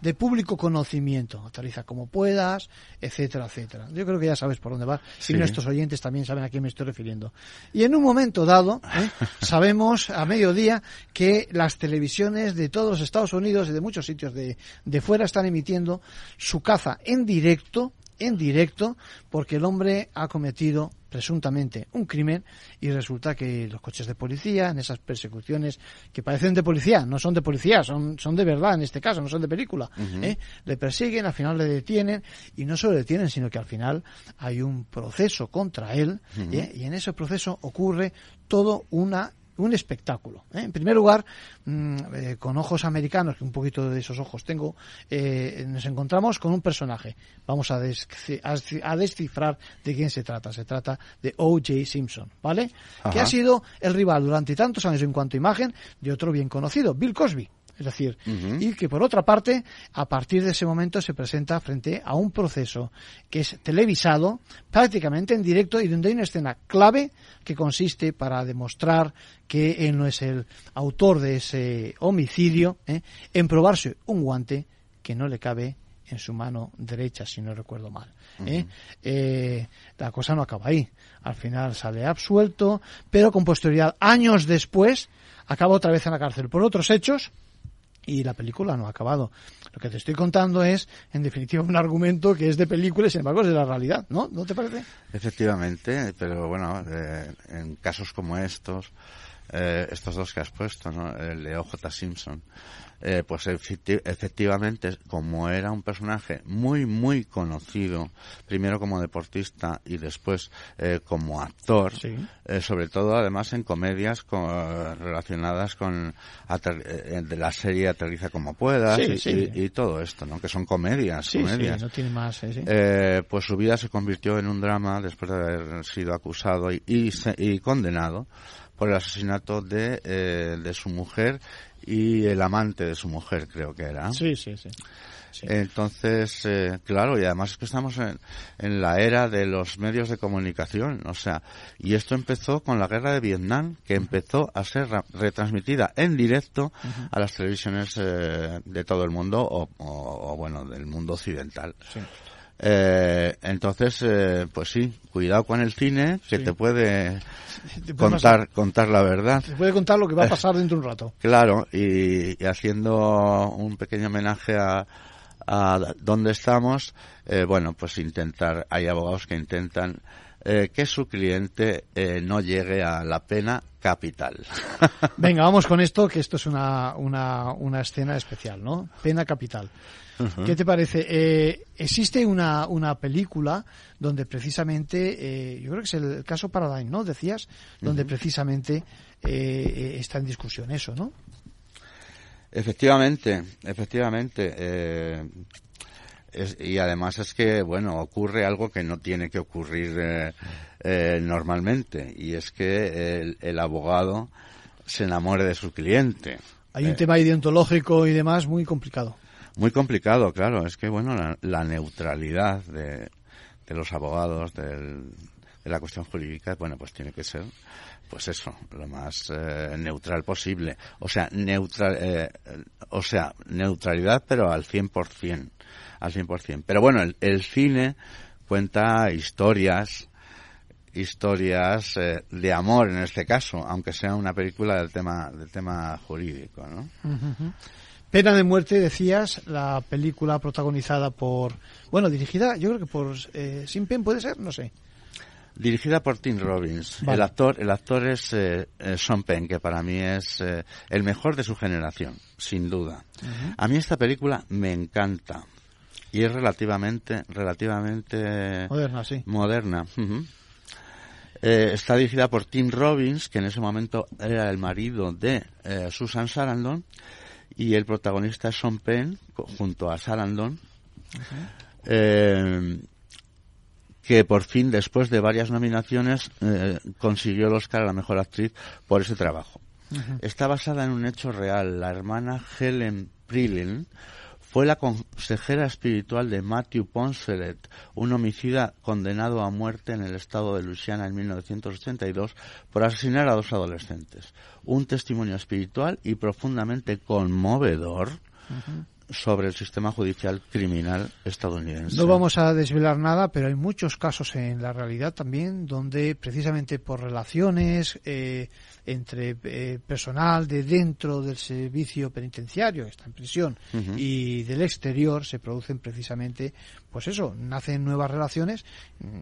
de, público conocimiento, actualiza como puedas, etcétera, etcétera. Yo creo que ya sabes por dónde va y nuestros oyentes también saben a quién me estoy refiriendo. Y en un momento dado, ¿eh? sabemos a mediodía que las televisiones de todos los Estados Unidos y de muchos sitios de, de fuera están emitiendo su caza en directo en directo porque el hombre ha cometido presuntamente un crimen y resulta que los coches de policía, en esas persecuciones que parecen de policía, no son de policía, son, son de verdad en este caso, no son de película, ¿eh? le persiguen, al final le detienen y no solo le detienen, sino que al final hay un proceso contra él ¿eh? y en ese proceso ocurre todo una un espectáculo. ¿eh? En primer lugar, mm, eh, con ojos americanos, que un poquito de esos ojos tengo, eh, nos encontramos con un personaje. Vamos a, a, descifrar de quién se trata. Se trata de O.J. Simpson, ¿vale? Que ha sido el rival durante tantos años en cuanto a imagen de otro bien conocido, Bill Cosby. Es decir, y que por otra parte, a partir de ese momento se presenta frente a un proceso que es televisado, prácticamente en directo y donde hay una escena clave que consiste para demostrar que él no es el autor de ese homicidio, ¿eh? en probarse un guante que no le cabe en su mano derecha, si no recuerdo mal. ¿eh? Eh, la cosa no acaba ahí. Al final sale absuelto, pero con posterioridad, años después, acaba otra vez en la cárcel por otros hechos y la película no ha acabado. Lo que te estoy contando es, en definitiva, un argumento que es de película y sin embargo es de la realidad, ¿no? ¿No te parece? Efectivamente, pero bueno, eh, en casos como estos, eh, estos dos que has puesto, ¿no? El de OJ Simpson, eh, pues efectivamente, como era un personaje muy, muy conocido, primero como deportista y después eh, como actor, eh, sobre todo además en comedias relacionadas con de la serie Aterriza como puedas y, todo esto, ¿no? Que son comedias, comedias. no tiene más, pues su vida se convirtió en un drama después de haber sido acusado y, y condenado por el asesinato de, de su mujer y el amante de su mujer, creo que era. Sí, sí, sí. Entonces, eh, claro, y además es que estamos en, en, la era de los medios de comunicación, o sea, y esto empezó con la guerra de Vietnam, que empezó a ser retransmitida en directo a las televisiones eh, de todo el mundo, o, o, bueno, del mundo occidental. Sí. Eh, entonces, eh, pues sí, cuidado con el cine, que te puede contar contar la verdad. Te puede contar lo que va a pasar dentro de un rato. Claro, y, haciendo un pequeño homenaje a, a dónde estamos, eh, bueno, pues intentar, hay abogados que intentan eh, que su cliente eh, no llegue a la pena capital. Venga, vamos con esto, que esto es una, una, una escena especial, ¿no? Pena capital. ¿Qué te parece? Eh, existe una, una película donde precisamente, eh, yo creo que es el caso Paradigm, ¿no? Decías, donde precisamente está en discusión eso, ¿no? Efectivamente, efectivamente. Y además es que, bueno, ocurre algo que no tiene que ocurrir normalmente, y es que el, abogado se enamore de su cliente. Hay un tema ideológico y demás muy complicado. Muy complicado, claro. Es que, bueno, la, neutralidad de, de, los abogados, de la cuestión jurídica, bueno, pues tiene que ser, pues eso, lo más eh, neutral posible. O sea, neutral, eh, o sea, neutralidad, pero al 100%, al 100%. Pero bueno, el, cine cuenta historias, historias eh, de amor en este caso, aunque sea una película del tema, del tema jurídico, ¿no? Pena de muerte, decías, la película protagonizada por, bueno, dirigida, yo creo que por eh, Sin Pen, puede ser, no sé. Dirigida por Tim Robbins. El actor, el actor es eh, eh, Sean Penn, que para mí es eh, el mejor de su generación, sin duda. A mí esta película me encanta y es relativamente, relativamente moderna, sí. Moderna. está dirigida por Tim Robbins, que en ese momento era el marido de Susan Sarandon y el protagonista es Sean Penn junto a Sarandon. Eh, que por fin después de varias nominaciones eh, consiguió el Oscar a la mejor actriz por ese trabajo. Está basada en un hecho real. La hermana Helen Prillen fue la consejera espiritual de Matthew Poncelet, un homicida condenado a muerte en el estado de Luisiana en 1982 por asesinar a dos adolescentes. Un testimonio espiritual y profundamente conmovedor sobre el sistema judicial criminal estadounidense. No vamos a desvelar nada, pero hay muchos casos en la realidad también donde precisamente por relaciones eh, entre eh, personal de dentro del servicio penitenciario, que está en prisión, y del exterior se producen precisamente pues eso, nacen nuevas relaciones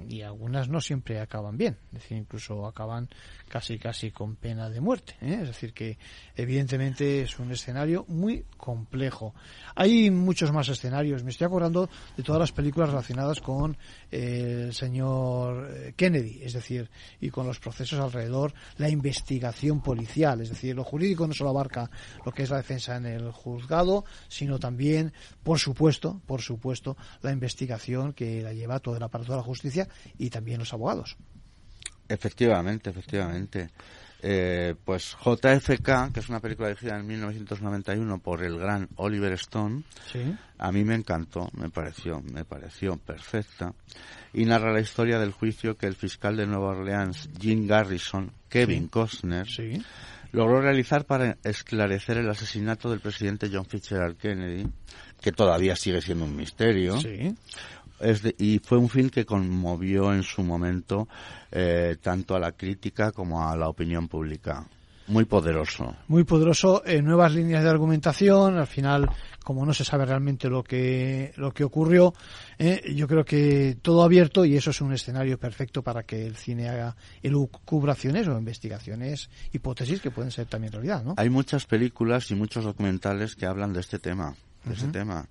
y algunas no siempre acaban bien, es decir, incluso acaban casi casi con pena de muerte, ¿eh? es decir que evidentemente es un escenario muy complejo. Hay muchos más escenarios, me estoy acordando de todas las películas relacionadas con el señor eh, Kennedy, es decir, y con los procesos alrededor, la investigación policial, es decir, lo jurídico no solo abarca lo que es la defensa en el juzgado, sino también, por supuesto, por supuesto, la investigación que la lleva todo el aparato de la justicia y también los abogados. Efectivamente, efectivamente. Eh, pues JFK, que es una película dirigida en 1991 por el gran Oliver Stone, a mí me encantó, me pareció, me pareció perfecta y narra la historia del juicio que el fiscal de Nueva Orleans, Jim Garrison, Kevin Costner, logró realizar para esclarecer el asesinato del presidente John Fitzgerald Kennedy, que todavía sigue siendo un misterio y fue un film que conmovió en su momento eh, tanto a la crítica como a la opinión pública. Muy poderoso. Muy poderoso, en nuevas líneas de argumentación, al final, como no se sabe realmente lo que, lo que ocurrió, eh, yo creo que todo abierto y eso es un escenario perfecto para que el cine haga elucubraciones o investigaciones, hipótesis que pueden ser también realidad, ¿no? Hay muchas películas y muchos documentales que hablan de este tema, de este tema.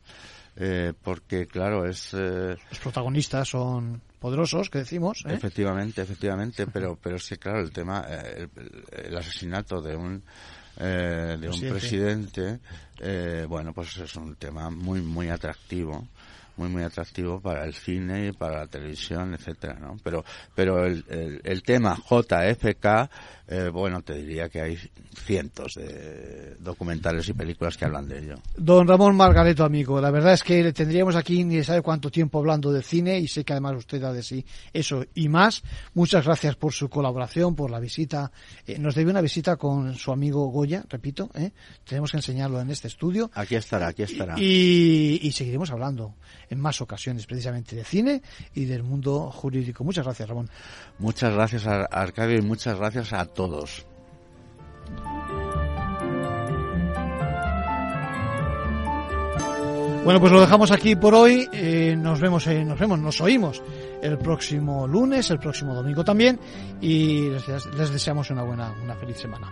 Eh, porque claro es eh, los protagonistas son poderosos que decimos ¿eh? efectivamente efectivamente pero pero es que claro el tema el, asesinato de un de un presidente bueno pues es un tema muy muy atractivo muy muy atractivo para el cine y para la televisión etcétera no pero pero el, el, tema JFK eh, bueno te diría que hay cientos de documentales y películas que hablan de ello. Don Ramón Margareto amigo la verdad es que le tendríamos aquí ni sabe cuánto tiempo hablando de cine y sé que además usted da de sí eso y más. Muchas gracias por su colaboración por la visita. Eh, nos debe una visita con su amigo Goya repito ¿eh? tenemos que enseñarlo en este estudio. Aquí estará aquí estará. Y, y seguiremos hablando en más ocasiones precisamente de cine y del mundo jurídico. Muchas gracias, Ramón. Muchas gracias, a Arcadio, y muchas gracias a todos. Bueno, pues lo dejamos aquí por hoy. Eh, nos vemos, eh, nos vemos, nos oímos el próximo lunes, el próximo domingo también, y les, les deseamos una buena, una feliz semana.